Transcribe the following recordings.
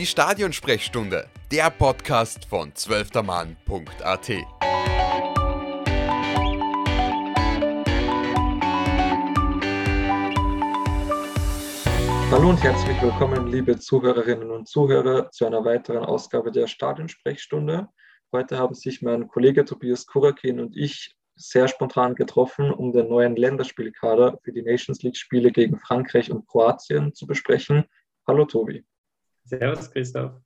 Die Stadionsprechstunde, der Podcast von zwölftermann.at. Hallo und herzlich willkommen, liebe Zuhörerinnen und Zuhörer, zu einer weiteren Ausgabe der Stadionsprechstunde. Heute haben sich mein Kollege Tobias Kurakin und ich sehr spontan getroffen, um den neuen Länderspielkader für die Nations League-Spiele gegen Frankreich und Kroatien zu besprechen. Hallo Tobi. Servus Christoph.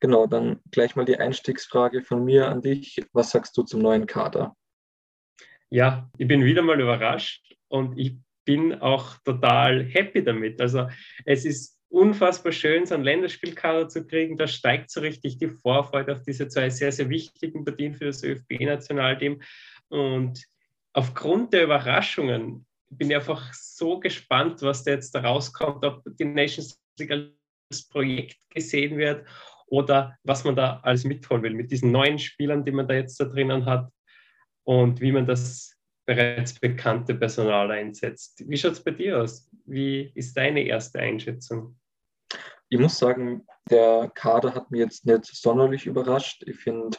Genau, dann gleich mal die Einstiegsfrage von mir an dich. Was sagst du zum neuen Kader? Ja, ich bin wieder mal überrascht und ich bin auch total happy damit. Also es ist unfassbar schön, so einen Länderspielkader zu kriegen. Da steigt so richtig die Vorfreude auf diese zwei sehr, sehr wichtigen Partien für das ÖFB-Nationalteam. Und aufgrund der Überraschungen bin ich einfach so gespannt, was da jetzt da rauskommt, ob die Nations League Projekt gesehen wird oder was man da alles mitholen will mit diesen neuen Spielern, die man da jetzt da drinnen hat und wie man das bereits bekannte Personal einsetzt. Wie schaut es bei dir aus? Wie ist deine erste Einschätzung? Ich muss sagen, der Kader hat mich jetzt nicht sonderlich überrascht. Ich finde,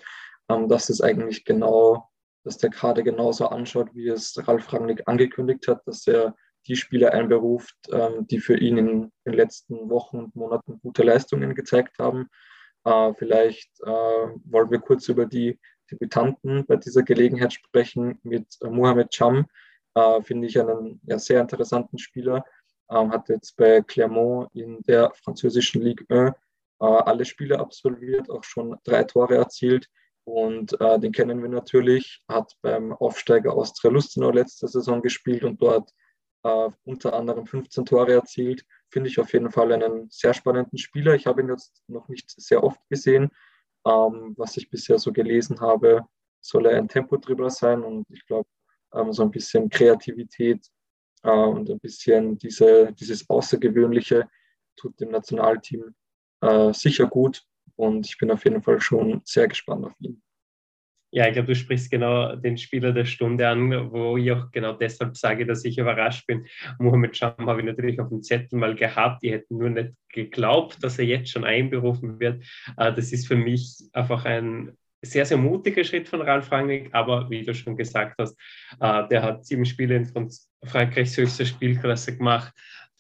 ähm, dass es eigentlich genau dass der Kader genauso anschaut, wie es Ralf Rangnick angekündigt hat, dass er die Spieler einberuft, ähm, die für ihn in den letzten Wochen und Monaten gute Leistungen gezeigt haben. Äh, vielleicht äh, wollen wir kurz über die Debütanten bei dieser Gelegenheit sprechen mit äh, Mohamed Cham. Finde ich einen ja, sehr interessanten Spieler. Ähm, hat jetzt bei Clermont in der französischen Ligue 1 äh, alle Spiele absolviert, auch schon drei Tore erzielt und äh, den kennen wir natürlich, hat beim Aufsteiger Austria Lustenau letzte Saison gespielt und dort äh, unter anderem 15 Tore erzielt. Finde ich auf jeden Fall einen sehr spannenden Spieler. Ich habe ihn jetzt noch nicht sehr oft gesehen. Ähm, was ich bisher so gelesen habe, soll er ein Tempodribbler sein und ich glaube, ähm, so ein bisschen Kreativität äh, und ein bisschen diese, dieses Außergewöhnliche tut dem Nationalteam äh, sicher gut. Und ich bin auf jeden Fall schon sehr gespannt auf ihn. Ja, ich glaube, du sprichst genau den Spieler der Stunde an, wo ich auch genau deshalb sage, dass ich überrascht bin. Mohamed Sham habe ich natürlich auf dem Zettel mal gehabt. Ich hätte nur nicht geglaubt, dass er jetzt schon einberufen wird. Äh, das ist für mich einfach ein sehr, sehr mutiger Schritt von Ralf Rangnick, aber wie du schon gesagt hast, äh, der hat sieben Spiele in Frankreichs höchster Spielklasse gemacht,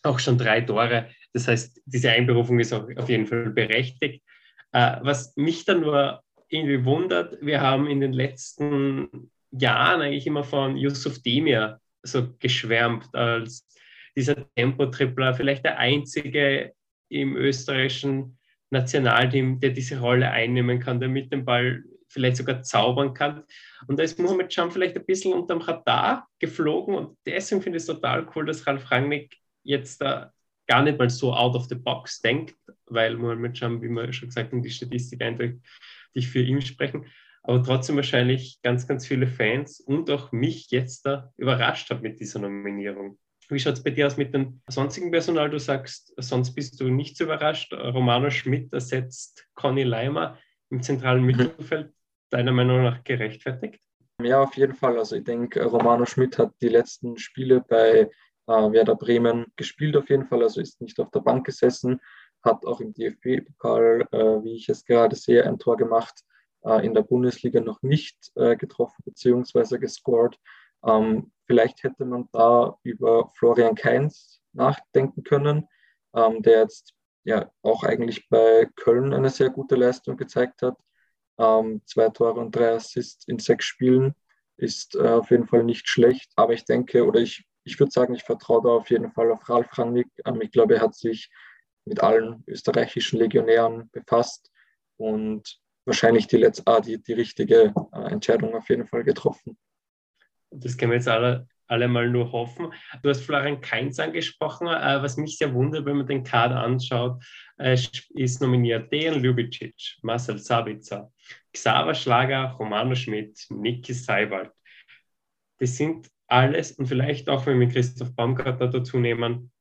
auch schon drei Tore. Das heißt, diese Einberufung ist auch auf jeden Fall berechtigt. Äh, was mich dann nur irgendwie wundert, wir haben in den letzten Jahren eigentlich immer von Yusuf Demir so geschwärmt als dieser Tempo-Tripler, vielleicht der einzige im österreichischen Nationalteam, der diese Rolle einnehmen kann, der mit dem Ball vielleicht sogar zaubern kann. Und da ist Mohamed Cham vielleicht ein bisschen unterm Radar geflogen und deswegen finde ich es total cool, dass Ralf Rangnick jetzt da gar nicht mal so out of the box denkt, weil Mohamed Cham, wie wir schon gesagt haben, die Statistik eindeutig für ihn sprechen, aber trotzdem wahrscheinlich ganz, ganz viele Fans und auch mich jetzt da überrascht hat mit dieser Nominierung. Wie schaut es bei dir aus mit dem sonstigen Personal? Du sagst, sonst bist du nicht so überrascht. Romano Schmidt ersetzt Conny Leimer im zentralen mhm. Mittelfeld, deiner Meinung nach gerechtfertigt? Ja, auf jeden Fall. Also ich denke, Romano Schmidt hat die letzten Spiele bei äh, Werder Bremen gespielt auf jeden Fall, also ist nicht auf der Bank gesessen, hat auch im DFB-Pokal, äh, wie ich es gerade sehe, ein Tor gemacht, äh, in der Bundesliga noch nicht äh, getroffen bzw. gescored. Ähm, vielleicht hätte man da über Florian Kainz nachdenken können, ähm, der jetzt ja auch eigentlich bei Köln eine sehr gute Leistung gezeigt hat. Ähm, zwei Tore und drei Assists in sechs Spielen ist äh, auf jeden Fall nicht schlecht. Aber ich denke, oder ich ich würde sagen, ich vertraue da auf jeden Fall auf Ralf Rangnick. Ähm, ich glaube, er hat sich mit allen österreichischen Legionären befasst und wahrscheinlich die, letzte, ah, die, die richtige äh, Entscheidung auf jeden Fall getroffen. Das können wir jetzt alle, alle mal nur hoffen. Du hast Florian Kainz angesprochen. Äh, was mich sehr wundert, wenn man den Kader anschaut, äh, ist nominiert Dejan Ljubicic, Marcel Sabitzer, Xaver Schlager, Romano Schmidt, Niki Seiwald. Das sind alles und vielleicht auch, wenn wir Christoph Baumgartner dazu nehmen,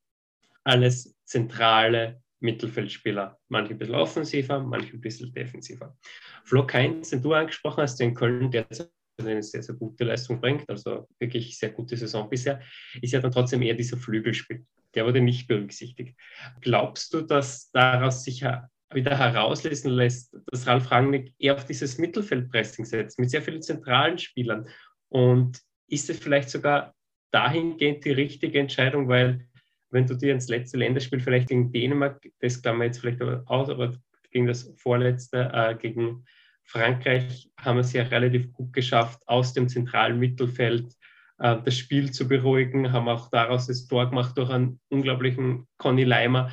alles zentrale Mittelfeldspieler. Manche ein bisschen offensiver, manche ein bisschen defensiver. Flo Kainz, den du angesprochen hast, der in Köln derzeit eine sehr, sehr gute Leistung bringt, also wirklich sehr gute Saison bisher, ist ja dann trotzdem eher dieser Flügelspiel. Der wurde nicht berücksichtigt. Glaubst du, dass daraus sicher wieder herauslesen lässt, dass Ralf Rangnick eher auf dieses Mittelfeldpressing setzt, mit sehr vielen zentralen Spielern. Und ist es vielleicht sogar dahingehend die richtige Entscheidung, weil wenn du dir ins letzte Länderspiel vielleicht gegen Dänemark, das klammern wir jetzt vielleicht aus, aber gegen das vorletzte, äh, gegen Frankreich haben wir es ja relativ gut geschafft, aus dem zentralen Mittelfeld äh, das Spiel zu beruhigen, haben auch daraus das Tor gemacht durch einen unglaublichen Conny Leimer,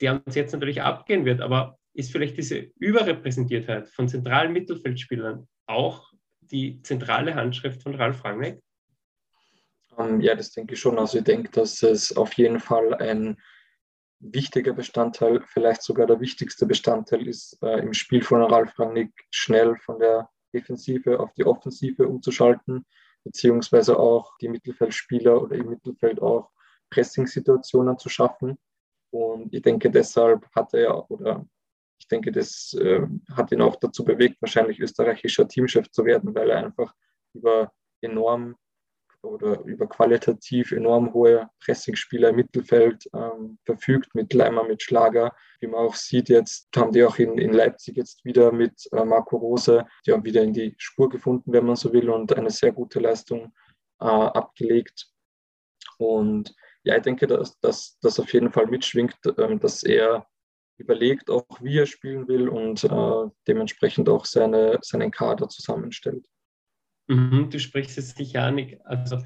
der uns jetzt natürlich abgehen wird. Aber ist vielleicht diese Überrepräsentiertheit von zentralen Mittelfeldspielern auch die zentrale Handschrift von Ralf Rangnick? Ähm, ja, das denke ich schon. Also ich denke, dass es auf jeden Fall ein wichtiger Bestandteil, vielleicht sogar der wichtigste Bestandteil ist, äh, im Spiel von Ralf Rangnick schnell von der Defensive auf die Offensive umzuschalten, beziehungsweise auch die Mittelfeldspieler oder im Mittelfeld auch Pressing-Situationen zu schaffen. Und ich denke, deshalb hat er oder ich denke, das äh, hat ihn auch dazu bewegt, wahrscheinlich österreichischer Teamchef zu werden, weil er einfach über enorm oder über qualitativ enorm hohe Pressingspieler im Mittelfeld ähm, verfügt, mit Leimer, mit Schlager. Wie man auch sieht, jetzt haben die auch in, in Leipzig jetzt wieder mit äh, Marco Rose, die haben wieder in die Spur gefunden, wenn man so will, und eine sehr gute Leistung äh, abgelegt. Und ja, ich denke, dass das auf jeden Fall mitschwingt, äh, dass er überlegt, auch wie er spielen will und äh, dementsprechend auch seine, seinen Kader zusammenstellt. Mhm, du sprichst es sicher an. Also,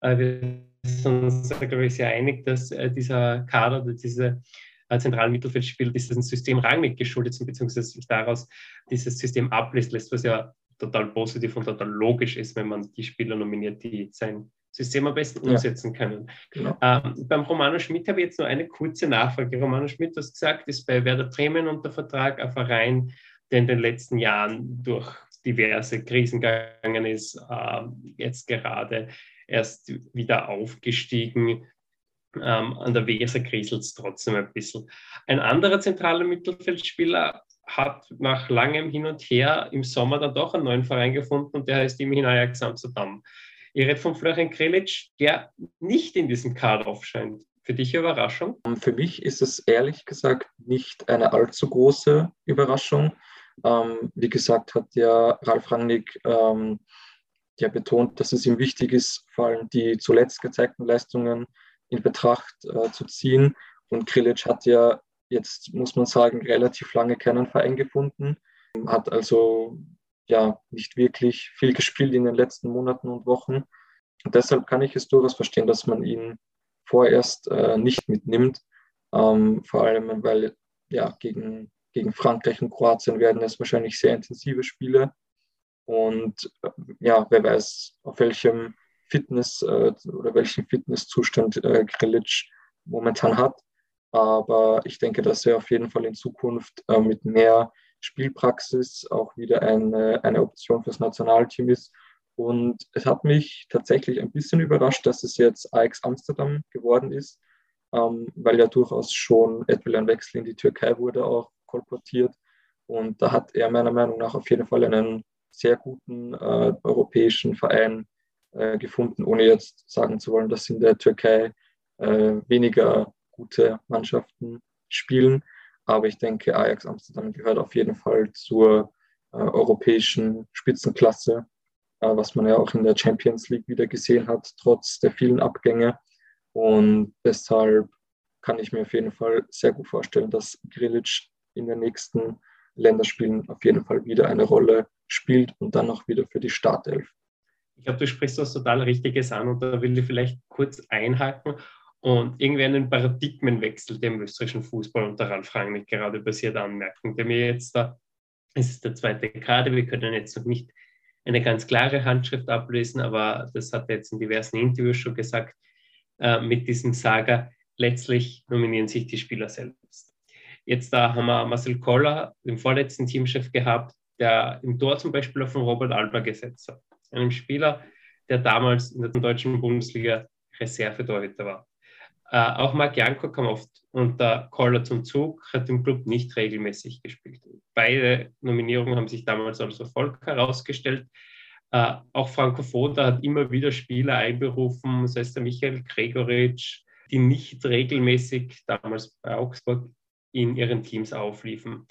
äh, wir sind uns, glaube ich, sehr einig, dass äh, dieser Kader oder diese äh, zentralen Mittelfeldspieler diesem System Rangnick geschuldet sind, beziehungsweise sich daraus dieses System ablöst lässt, was ja total positiv und total logisch ist, wenn man die Spieler nominiert, die sein System am besten umsetzen ja. können. Genau. Ähm, beim Romano Schmidt habe ich jetzt nur eine kurze Nachfrage. Romano Schmidt, du hast gesagt, ist bei Werder Bremen unter Vertrag, ein Verein, der in den letzten Jahren durch diverse Krisen gegangen ist, äh, jetzt gerade erst wieder aufgestiegen. Ähm, an der Weser kriselt es trotzdem ein bisschen. Ein anderer zentraler Mittelfeldspieler hat nach langem Hin und Her im Sommer dann doch einen neuen Verein gefunden und der heißt immerhin Ajax Amsterdam. Ich rede von Florian Krelic, der nicht in diesem Kader aufscheint. Für dich Überraschung? Für mich ist es ehrlich gesagt nicht eine allzu große Überraschung. Ähm, wie gesagt, hat ja Ralf Rangnick ähm, ja betont, dass es ihm wichtig ist, vor allem die zuletzt gezeigten Leistungen in Betracht äh, zu ziehen. Und Krilic hat ja jetzt, muss man sagen, relativ lange keinen Verein gefunden, hat also ja nicht wirklich viel gespielt in den letzten Monaten und Wochen. Und deshalb kann ich es durchaus verstehen, dass man ihn vorerst äh, nicht mitnimmt. Ähm, vor allem, weil ja, gegen, gegen Frankreich und Kroatien werden es wahrscheinlich sehr intensive Spiele. Und äh, ja, wer weiß, auf welchem Fitness äh, oder welchen Fitnesszustand äh, Grilic momentan hat. Aber ich denke, dass er auf jeden Fall in Zukunft äh, mit mehr Spielpraxis auch wieder eine, eine Option fürs Nationalteam ist. Und es hat mich tatsächlich ein bisschen überrascht, dass es jetzt Ajax Amsterdam geworden ist, ähm, weil ja durchaus schon etwa ein Wechsel in die Türkei wurde auch kolportiert. Und da hat er meiner Meinung nach auf jeden Fall einen sehr guten äh, europäischen Verein äh, gefunden, ohne jetzt sagen zu wollen, dass in der Türkei äh, weniger gute Mannschaften spielen. Aber ich denke, Ajax Amsterdam gehört auf jeden Fall zur äh, europäischen Spitzenklasse, äh, was man ja auch in der Champions League wieder gesehen hat, trotz der vielen Abgänge. Und deshalb kann ich mir auf jeden Fall sehr gut vorstellen, dass Grilic in den nächsten Länderspielen auf jeden Fall wieder eine Rolle spielt und dann auch wieder für die Startelf. Ich glaube, du sprichst was total Richtiges an und da will ich vielleicht kurz einhaken und irgendwie einen Paradigmenwechsel dem österreichischen Fußball unter Ralf Rangnick gerade passiert anmerken, der mir jetzt da, es ist der zweite Kader, wir können jetzt noch nicht eine ganz klare Handschrift ablesen, aber das hat er jetzt in diversen Interviews schon gesagt, äh, mit diesem Saga, letztlich nominieren sich die Spieler selbst. Jetzt da haben wir Marcel Koller, den vorletzten Teamchef gehabt, der im Tor zum Beispiel auf Robert Alba gesetzt hat. Einem Spieler, der damals in der deutschen Bundesliga Reservetorhüter war. Äh, auch Marc Janko kam oft unter Koller zum Zug, hat im Club nicht regelmäßig gespielt. Beide Nominierungen haben sich damals als Erfolg herausgestellt. Äh, auch Franco Foda hat immer wieder Spieler einberufen, sei es der Michael Gregoritsch, die nicht regelmäßig damals bei Augsburg in ihren Teams aufliefen.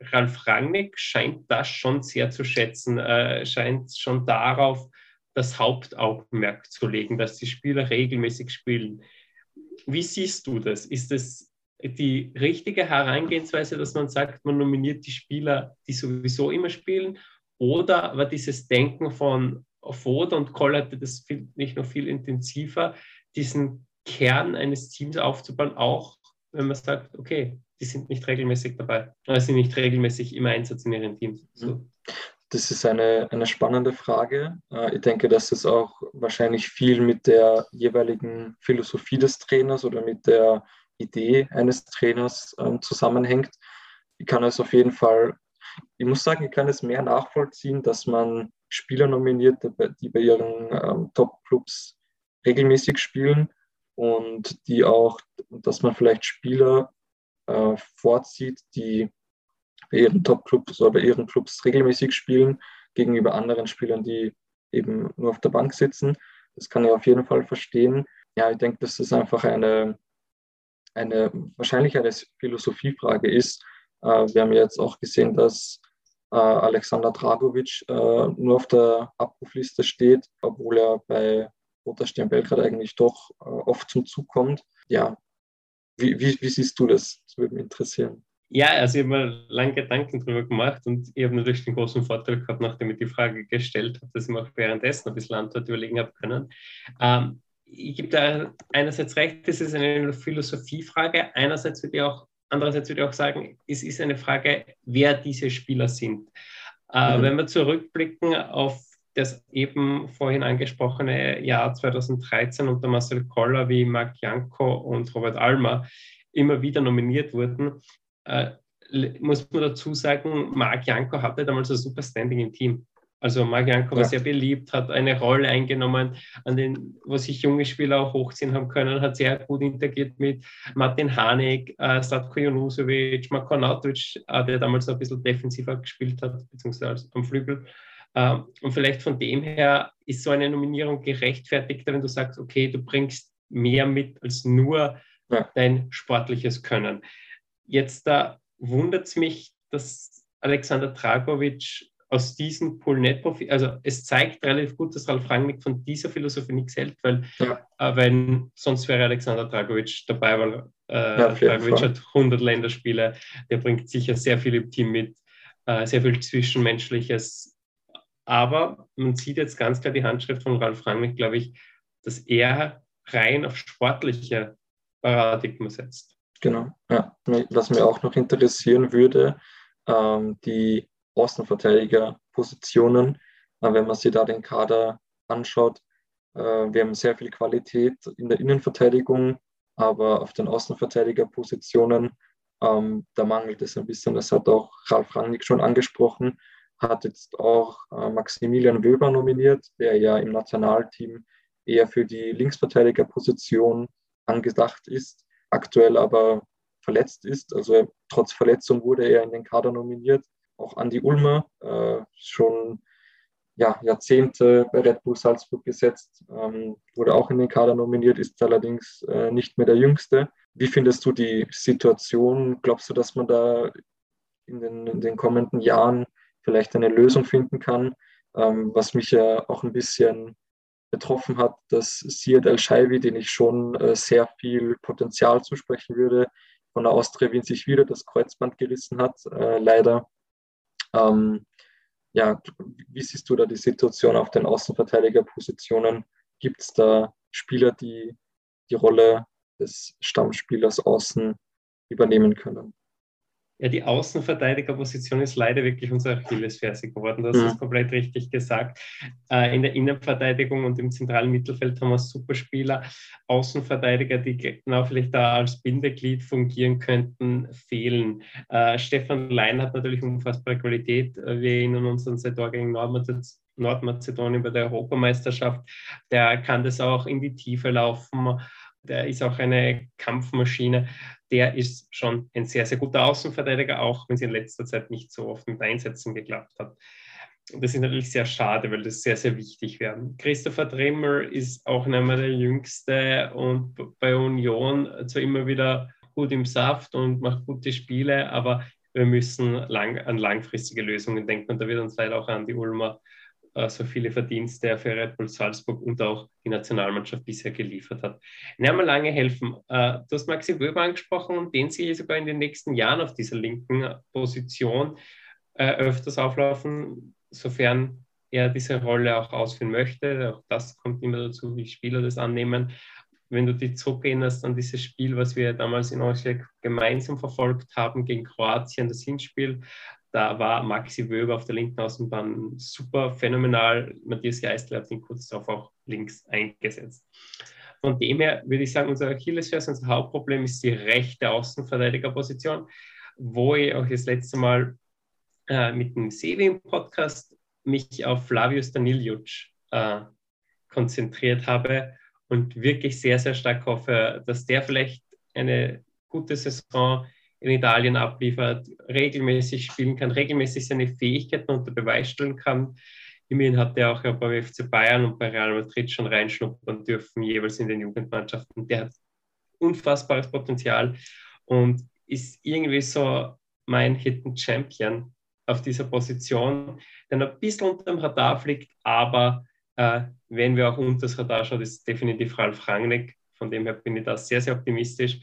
Ralf Rangnick scheint das schon sehr zu schätzen, äh, scheint schon darauf das Hauptaugenmerk zu legen, dass die Spieler regelmäßig spielen. Wie siehst du das? Ist es die richtige Herangehensweise, dass man sagt, man nominiert die Spieler, die sowieso immer spielen? Oder war dieses Denken von Ford und Koll hatte das viel, nicht noch viel intensiver, diesen Kern eines Teams aufzubauen, auch wenn man sagt, okay, die sind nicht regelmäßig dabei, also sind nicht regelmäßig im Einsatz in ihren Teams. So. Das ist eine, eine spannende Frage. Äh, ich denke, dass es auch wahrscheinlich viel mit der jeweiligen Philosophie des Trainers oder mit der Idee eines Trainers ähm, zusammenhängt. Ich kann es auf jeden Fall, ich muss sagen, ich kann es mehr nachvollziehen, dass man Spieler nominiert, die bei ihren ähm, Top-Clubs regelmäßig spielen und die auch, dass man vielleicht Spieler äh, vorzieht, die bei ihren Top-Clubs oder bei ihren Clubs regelmäßig spielen, gegenüber anderen Spielern, die eben nur auf der Bank sitzen. Das kann ich auf jeden Fall verstehen. Ja, ich denke, dass das einfach eine, eine wahrscheinlich eine Philosophiefrage ist. Äh, wir haben jetzt auch gesehen, dass äh, Alexander Dragovic äh, nur auf der Abrufliste steht, obwohl er bei Roter Stern Belgrad eigentlich doch äh, oft zum Zug kommt. Ja, wie, wie, wie siehst du das? Das würde mich interessieren. Ja, also ich habe mir lange Gedanken darüber gemacht und ich habe natürlich den großen Vorteil gehabt, nachdem ich die Frage gestellt habe, dass ich mir auch währenddessen ein bisschen Antwort überlegen habe können. Ähm, ich gebe da einerseits recht, das ist eine Philosophiefrage, einerseits würde ich auch, andererseits würde ich auch sagen, es ist eine Frage, wer diese Spieler sind. Äh, mhm. Wenn wir zurückblicken auf das eben vorhin angesprochene Jahr 2013 unter Marcel Koller wie Marc Janko und Robert Almer immer wieder nominiert wurden, äh, muss man dazu sagen, Marc Janko hatte damals ein super Standing im Team. Also Marc Janko war sehr beliebt, hat eine Rolle eingenommen, an den, wo sich junge Spieler auch hochziehen haben können, hat sehr gut interagiert mit Martin Hanig, äh, Statko Junusovic, Marko Nautovic, äh, der damals ein bisschen defensiver gespielt hat, beziehungsweise am Flügel. Ähm, und vielleicht von dem her ist so eine Nominierung gerechtfertigt, wenn du sagst, okay, du bringst mehr mit als nur ja. dein sportliches Können. Jetzt da wundert es mich, dass Alexander Dragovic aus diesem Pool nicht profitiert. Also es zeigt relativ gut, dass Ralf Rangnick von dieser Philosophie nichts hält, weil ja. äh, wenn sonst wäre Alexander Dragovic dabei, weil äh, ja, Dragovic hat 100 Länderspiele, der bringt sicher sehr viel im Team mit, äh, sehr viel Zwischenmenschliches. Aber man sieht jetzt ganz klar die Handschrift von Ralf Rangnick, glaube ich, dass er rein auf sportliche Paradigmen setzt. Genau, ja. Was mir auch noch interessieren würde, ähm, die Außenverteidigerpositionen, äh, wenn man sich da den Kader anschaut. Äh, wir haben sehr viel Qualität in der Innenverteidigung, aber auf den Außenverteidigerpositionen, ähm, da mangelt es ein bisschen. Das hat auch Ralf Rangnick schon angesprochen, hat jetzt auch äh, Maximilian Wöber nominiert, der ja im Nationalteam eher für die Linksverteidigerposition angedacht ist aktuell aber verletzt ist. Also trotz Verletzung wurde er in den Kader nominiert. Auch Andi Ulmer, äh, schon ja, Jahrzehnte bei Red Bull Salzburg gesetzt, ähm, wurde auch in den Kader nominiert, ist allerdings äh, nicht mehr der Jüngste. Wie findest du die Situation? Glaubst du, dass man da in den, in den kommenden Jahren vielleicht eine Lösung finden kann? Ähm, was mich ja auch ein bisschen betroffen hat, dass Siad El-Shaiwi, den ich schon äh, sehr viel Potenzial zusprechen würde, von der Austria Wien sich wieder das Kreuzband gerissen hat, äh, leider. Ähm, ja, wie siehst du da die Situation auf den Außenverteidigerpositionen? Gibt es da Spieler, die die Rolle des Stammspielers außen übernehmen können? Ja, die Außenverteidigerposition ist leider wirklich unsere Achillesferse geworden. Das mhm. ist komplett richtig gesagt. Äh, in der Innenverteidigung und im zentralen Mittelfeld haben wir super Spieler. Außenverteidiger, die genau vielleicht da als Bindeglied fungieren könnten, fehlen. Äh, Stefan Lein hat natürlich unfassbare Qualität. Äh, wir erinnern uns an sein Tor gegen Nordmazedonien bei der Europameisterschaft. Der kann das auch in die Tiefe laufen der ist auch eine Kampfmaschine. Der ist schon ein sehr, sehr guter Außenverteidiger, auch wenn es in letzter Zeit nicht so oft mit Einsätzen geklappt hat. Das ist natürlich sehr schade, weil das sehr, sehr wichtig wäre. Christopher Dremmer ist auch einmal der Jüngste und bei Union zwar immer wieder gut im Saft und macht gute Spiele, aber wir müssen lang, an langfristige Lösungen denken. Und da wird uns leider auch an die Ulmer so viele Verdienste für Red Bull Salzburg und auch die Nationalmannschaft bisher geliefert hat. Ja, mal lange helfen. Äh, du hast Maxi Wöber angesprochen und den sehe ich sogar in den nächsten Jahren auf dieser linken Position äh, öfters auflaufen, sofern er diese Rolle auch ausführen möchte. Auch das kommt immer dazu, wie Spieler das annehmen. Wenn du dich zurückerinnerst an dieses Spiel, was wir damals in Osijek gemeinsam verfolgt haben gegen Kroatien, das Hinspiel, da war Maxi Wöber auf der linken Außenbahn super phänomenal. Matthias Geistler hat ihn kurz darauf auch links eingesetzt. Von dem her würde ich sagen, unser Achillesferse, unser Hauptproblem ist die rechte Außenverteidigerposition, wo ich auch das letzte Mal äh, mit dem Sevi im Podcast mich auf Flavius Daniljuc äh, konzentriert habe und wirklich sehr, sehr stark hoffe, dass der vielleicht eine gute Saison in Italien abliefert, regelmäßig spielen kann, regelmäßig seine Fähigkeiten unter Beweis stellen kann. Immerhin hat er auch ja beim FC Bayern und bei Real Madrid schon reinschnuppern dürfen, jeweils in den Jugendmannschaften. Der hat unfassbares Potenzial und ist irgendwie so mein Hidden Champion auf dieser Position, der ein bisschen unter dem Radar fliegt, aber äh, wenn wir auch unter das Radar schauen, ist definitiv Ralf Rangnick. Von dem her bin ich da sehr, sehr optimistisch.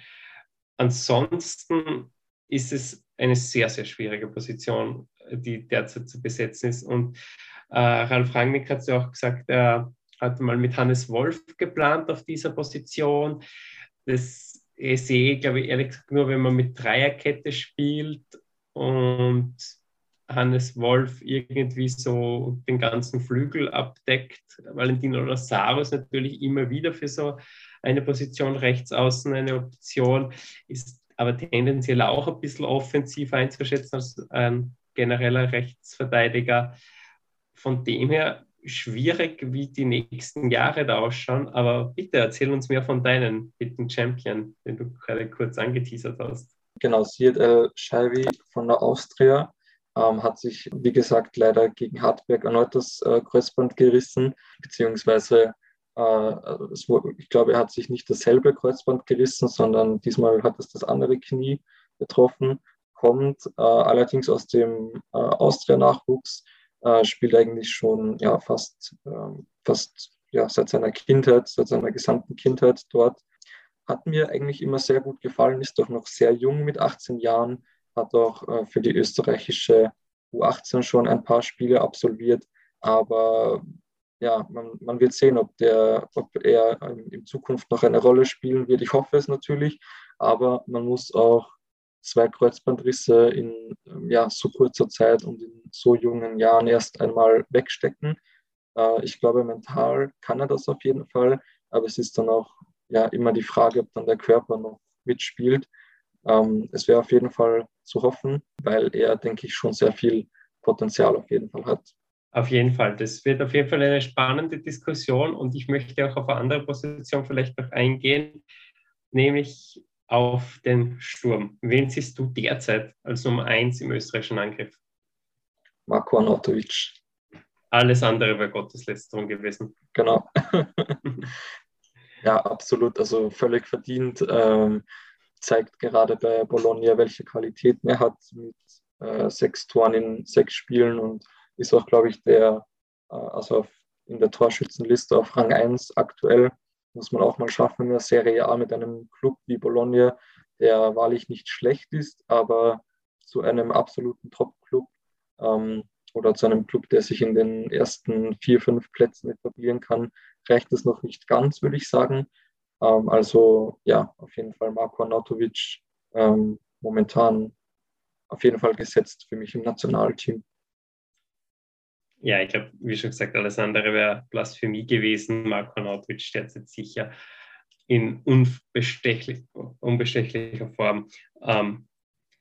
Ansonsten ist es eine sehr, sehr schwierige Position, die derzeit zu besetzen ist. Und äh, Ralf Rangnick hat es ja auch gesagt, er hat mal mit Hannes Wolf geplant auf dieser Position. Das sehe ich, glaube ich, ehrlich gesagt nur, wenn man mit Dreierkette spielt und Hannes Wolf irgendwie so den ganzen Flügel abdeckt. Valentino Lazaro ist natürlich immer wieder für so eine Position rechts außen eine Option, ist aber tendenziell auch ein bisschen offensiv einzuschätzen als ein genereller Rechtsverteidiger. Von dem her schwierig, wie die nächsten Jahre da ausschauen. Aber bitte erzähl uns mehr von deinen Hidden Champion, den du gerade kurz angeteasert hast. Genau, Siad El Shaivi von der Austria ähm, hat sich, wie gesagt, leider gegen Hartberg erneut das äh, Kreuzband gerissen, beziehungsweise äh, es, ich glaube, er hat sich nicht dasselbe Kreuzband gerissen, sondern diesmal hat es das andere Knie betroffen, kommt äh, allerdings aus dem äh, Austria-Nachwuchs, äh, spielt eigentlich schon ja, fast, ähm, fast ja, seit seiner Kindheit, seit seiner gesamten Kindheit dort. Hat mir eigentlich immer sehr gut gefallen, ist doch noch sehr jung mit 18 Jahren, hat auch äh, für die österreichische U18 schon ein paar Spiele absolviert. Aber ja, man, man wird sehen, ob, der, ob er in Zukunft noch eine Rolle spielen wird. Ich hoffe es natürlich, aber man muss auch zwei Kreuzbandrisse in ja, so kurzer Zeit und in so jungen Jahren erst einmal wegstecken. Äh, ich glaube, mental kann er das auf jeden Fall, aber es ist dann auch ja, immer die Frage, ob dann der Körper noch mitspielt. Ähm, es wäre auf jeden Fall zu hoffen, weil er, denke ich, schon sehr viel Potenzial auf jeden Fall hat. Auf jeden Fall. Das wird auf jeden Fall eine spannende Diskussion und ich möchte auch auf eine andere Position vielleicht noch eingehen, nämlich auf den Sturm. Wen siehst du derzeit als Nummer eins im österreichischen Angriff? Marco Anatovic. Alles andere wäre Gotteslästerung gewesen. Genau. ja, absolut. Also völlig verdient. Ähm, zeigt gerade bei Bologna, welche Qualitäten er hat mit äh, sechs Toren in sechs Spielen und ist auch, glaube ich, der, äh, also auf, in der Torschützenliste auf Rang 1 aktuell. Muss man auch mal schaffen in der Serie A mit einem Club wie Bologna, der wahrlich nicht schlecht ist, aber zu einem absoluten Top-Club ähm, oder zu einem Club, der sich in den ersten vier, fünf Plätzen etablieren kann, reicht es noch nicht ganz, würde ich sagen. Ähm, also ja, auf jeden Fall Marko Arnautovic ähm, momentan auf jeden Fall gesetzt für mich im Nationalteam. Ja, ich glaube, wie schon gesagt, alles andere wäre Blasphemie gewesen. Marko Arnautovic steht jetzt sicher in unbestechlich, unbestechlicher Form. Ähm,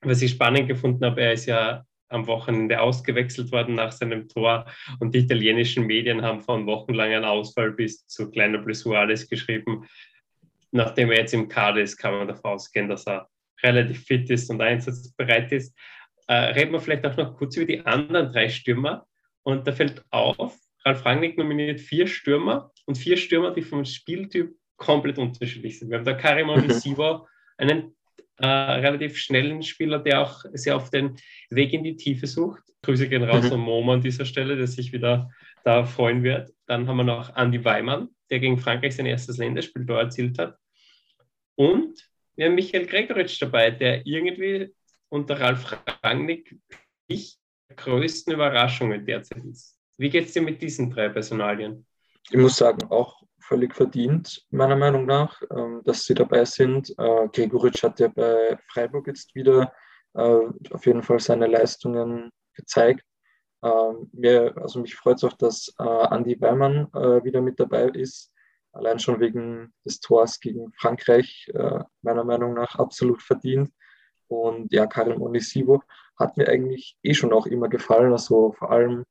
was ich spannend gefunden habe, er ist ja am Wochenende ausgewechselt worden nach seinem Tor und die italienischen Medien haben von wochenlangen Ausfall bis zu kleiner Blessur alles geschrieben nachdem er jetzt im Kader ist, kann man davon ausgehen, dass er relativ fit ist und einsatzbereit ist. Äh, reden wir vielleicht auch noch kurz über die anderen drei Stürmer. Und da fällt auf, Ralf Rangnick nominiert vier Stürmer und vier Stürmer, die vom Spieltyp komplett unterschiedlich sind. Wir haben da Karim Sivo, einen äh, relativ schnellen Spieler, der auch sehr oft den Weg in die Tiefe sucht. Grüße gehen raus mhm. an Momo an dieser Stelle, der sich wieder da freuen wird. Dann haben wir noch Andy Weimann, der gegen Frankreich sein erstes Länderspiel da erzielt hat. Und wir haben Michael Gregoritsch dabei, der irgendwie unter Ralf Rangnick nicht der größten Überraschungen derzeit ist. Wie geht es dir mit diesen drei Personalien? Ich muss sagen, auch völlig verdient, meiner Meinung nach, ähm, dass sie dabei sind. Äh, Gregoritsch hat ja bei Freiburg jetzt wieder äh, auf jeden Fall seine Leistungen gezeigt. Ähm, mir, also mich freut es auch, dass äh, Andy Weimann wieder mit dabei ist. Allein schon wegen des Tors gegen Frankreich, meiner Meinung nach absolut verdient. Und ja, Karim Onisivo hat mir eigentlich eh schon auch immer gefallen. Also vor allem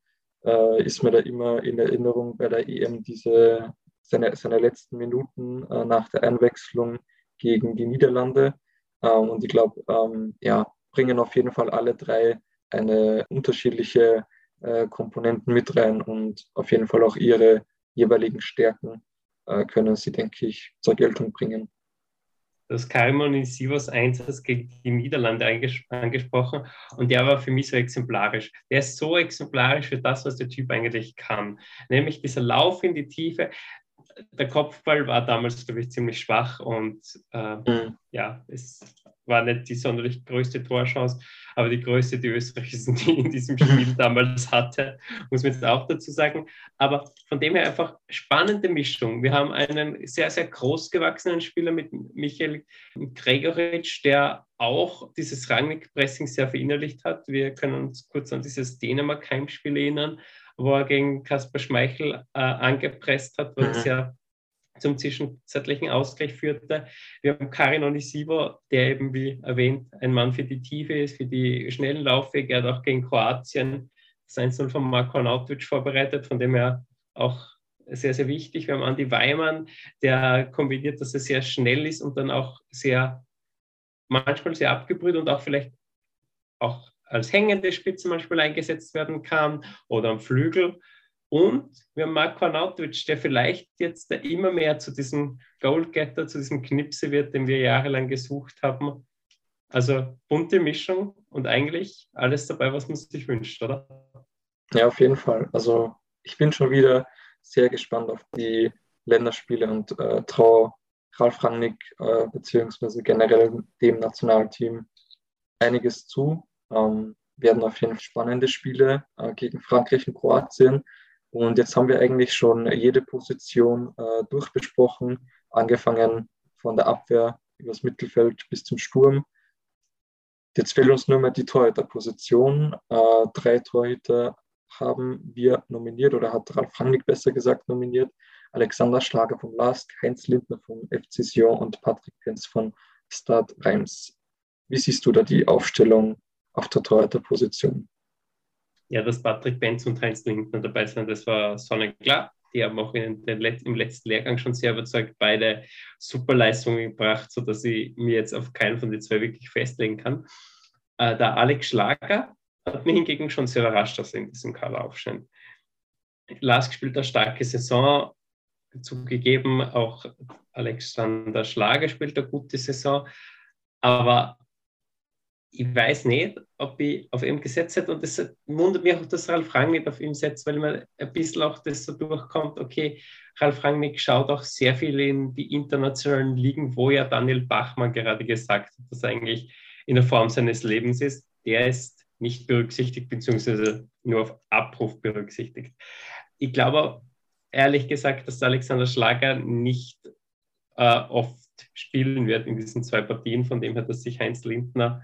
äh, ist mir da immer in Erinnerung bei der EM diese seine, seine letzten Minuten äh, nach der Einwechslung gegen die Niederlande. Ähm, und ich glaube, ähm, ja, bringen auf jeden Fall alle drei eine unterschiedliche äh, Komponenten mit rein und auf jeden Fall auch ihre jeweiligen Stärken äh, können sie, denke ich, zur Geltung bringen das Kalman Sivas Einsatz gegen die Niederlande angesprochen und der war für mich so exemplarisch. Der ist so exemplarisch für das, was der Typ eigentlich kann. Nämlich dieser Lauf in die Tiefe. Der Kopfball war damals, glaube ich, ziemlich schwach und äh, mhm. ja, es war nicht die sonderlich größte Torchance, aber die größte, die Österreich in diesem Spiel damals hatte, muss man jetzt auch dazu sagen. Aber von dem her einfach spannende Mischung. Wir haben einen sehr, sehr großgewachsenen Spieler mit Michael Gregoritsch, der auch dieses Rangnick-Pressing sehr verinnerlicht hat. Wir können uns kurz an dieses Dänemark-Heimspiel erinnern, wo er gegen Kaspar Schmeichel äh, angepresst hat, was mhm. sehr zum zwischenzeitlichen Ausgleich führte. Wir haben Karin Onisivo, der eben, wie erwähnt, ein Mann für die Tiefe ist, für die schnellen Laufwege. Er hat auch gegen Kroatien das 1 von Marko Arnautovic vorbereitet, von dem er auch sehr, sehr wichtig. Wir haben Andi Weimann, der kombiniert, dass er sehr schnell ist und dann auch sehr, manchmal sehr abgebrüht und auch vielleicht auch als hängende Spitze manchmal eingesetzt werden kann oder am Flügel. Und wir haben Marko Arnautovic, der vielleicht jetzt immer mehr zu diesem Goalgetter, zu diesem Knipse wird, den wir jahrelang gesucht haben. Also bunte Mischung und eigentlich alles dabei, was man sich wünscht, oder? Ja, auf jeden Fall. Also ich bin schon wieder sehr gespannt auf die Länderspiele und äh, traue Ralf Rangnick äh, beziehungsweise generell dem Nationalteam einiges zu. Ähm, werden auf jeden Fall spannende Spiele äh, gegen Frankreich und Kroatien. Und jetzt haben wir eigentlich schon jede Position äh, durchbesprochen, angefangen von der Abwehr über das Mittelfeld bis zum Sturm. Jetzt fehlt uns nur mehr die Torhüterposition. Äh, drei Torhüter haben wir nominiert oder hat Ralf Rangnick besser gesagt nominiert. Alexander Schlager vom LASK, Heinz Lindner vom FC Sion und Patrick Penz von Stade Reims. Wie siehst du da die Aufstellung auf der Torhüterposition? Ja, dass Patrick Benz und Heinz Lindner dabei sind, das war sonnenklar. Die haben auch in den Let im letzten Lehrgang schon sehr überzeugt, beide super Leistungen gebracht, sodass ich mir jetzt auf keinen von den zwei wirklich festlegen kann. Äh, der Alex Schlager hat mich hingegen schon sehr überrascht, dass er in diesem Kader aufscheint. Lars gespielt eine starke Saison, zugegeben, auch Alexander Schlager spielt eine gute Saison, aber ich weiß nicht, ob ich auf ihn gesetzt hätte. Und das wundert mich auch, dass Ralf Rangnick auf ihn setzt, weil man ein bisschen auch das so durchkommt, okay, Ralf Rangnick schaut auch sehr viel in die internationalen Ligen, wo ja Daniel Bachmann gerade gesagt hat, dass er eigentlich in der Form seines Lebens ist. Der ist nicht berücksichtigt, beziehungsweise nur auf Abruf berücksichtigt. Ich glaube ehrlich gesagt, dass Alexander Schlager nicht äh, oft spielen wird in diesen zwei Partien, von dem her, dass sich Heinz Lindner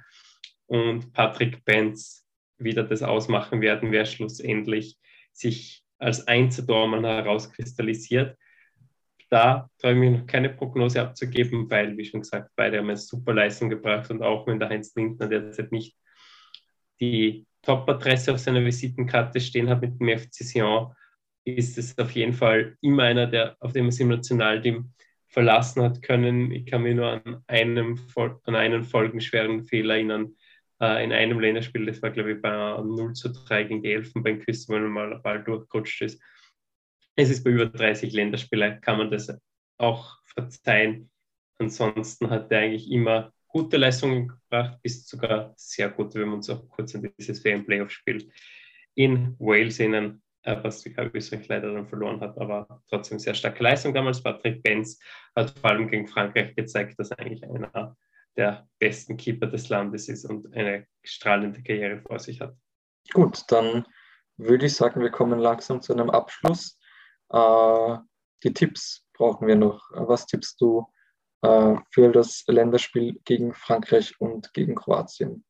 und Patrick Benz wieder das ausmachen werden, wer schlussendlich sich als Einzeltormann herauskristallisiert. Da traue ich mich noch keine Prognose abzugeben, weil, wie schon gesagt, beide haben eine super Leistung gebracht und auch wenn der Heinz Lindner derzeit nicht die Top-Adresse auf seiner Visitenkarte stehen hat mit dem FC Sion, ist es auf jeden Fall immer einer, der auf dem es im Nationalteam verlassen hat können. Ich kann mich nur an, einem, an einen folgenschweren Fehler erinnern, äh, in einem Länderspiel, das war glaube ich bei 0 zu 3 gegen die Elfenbeinküste, wenn mal ein Ball durchgerutscht ist. Es ist bei über 30 Länderspielen, kann man das auch verzeihen. Ansonsten hat er eigentlich immer gute Leistungen gebracht, bis sogar sehr gut, wenn wir uns auch kurz an dieses WM-Playoff-Spiel in Wales erinnern, äh, was Österreich leider dann verloren hat, aber trotzdem sehr starke Leistung damals. Patrick Benz hat vor allem gegen Frankreich gezeigt, dass er eigentlich einer der besten Keeper des Landes ist und eine strahlende Karriere vor sich hat. Gut, dann würde ich sagen, wir kommen langsam zu einem Abschluss. Äh, die Tipps brauchen wir noch. Was tippst du äh, für das Länderspiel gegen Frankreich und gegen Kroatien?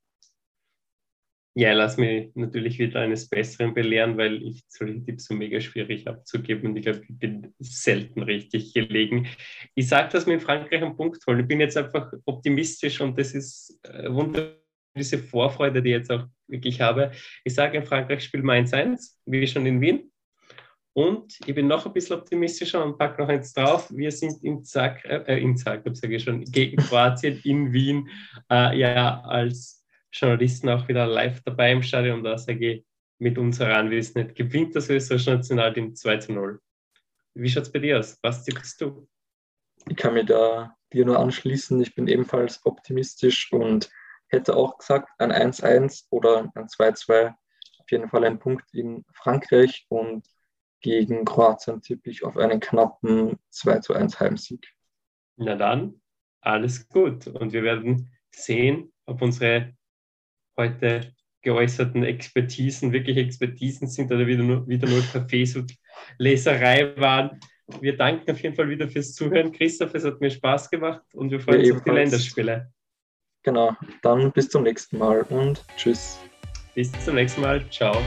Ja, lass mich natürlich wieder eines Besseren belehren, weil ich solche Tipps so mega schwierig abzugeben und ich glaube, ich bin selten richtig gelegen. Ich sage, dass wir in Frankreich einen Punkt holen. Ich bin jetzt einfach optimistisch und das ist äh, wunderbar, diese Vorfreude, die ich jetzt auch wirklich habe. Ich sage, in Frankreich spielen wir 1-1, wie schon in Wien. Und ich bin noch ein bisschen optimistischer und packe noch eins drauf. Wir sind in Zagreb, äh, in Zagreb sage ich schon, gegen Kroatien in Wien, äh, ja, als Journalisten auch wieder live dabei im Stadion. Sage ich mit unserer Anwesenheit, gewinnt das österreichische Nationalteam 2 zu 0. Wie schaut es bei dir aus? Was tippst du? Ich kann mir da dir nur anschließen. Ich bin ebenfalls optimistisch und hätte auch gesagt, ein 1-1 oder ein 2-2. Auf jeden Fall ein Punkt in Frankreich und gegen Kroatien tippe ich auf einen knappen 2 zu 1 Heimsieg. Na dann, alles gut. Und wir werden sehen, ob unsere heute geäußerten Expertisen wirklich Expertisen sind oder wieder nur, wieder nur Kaffeesud-Leserei waren. Wir danken auf jeden Fall wieder fürs Zuhören. Christoph, es hat mir Spaß gemacht und wir freuen uns auf die Länderspiele. Genau, dann bis zum nächsten Mal und tschüss. Bis zum nächsten Mal. Ciao.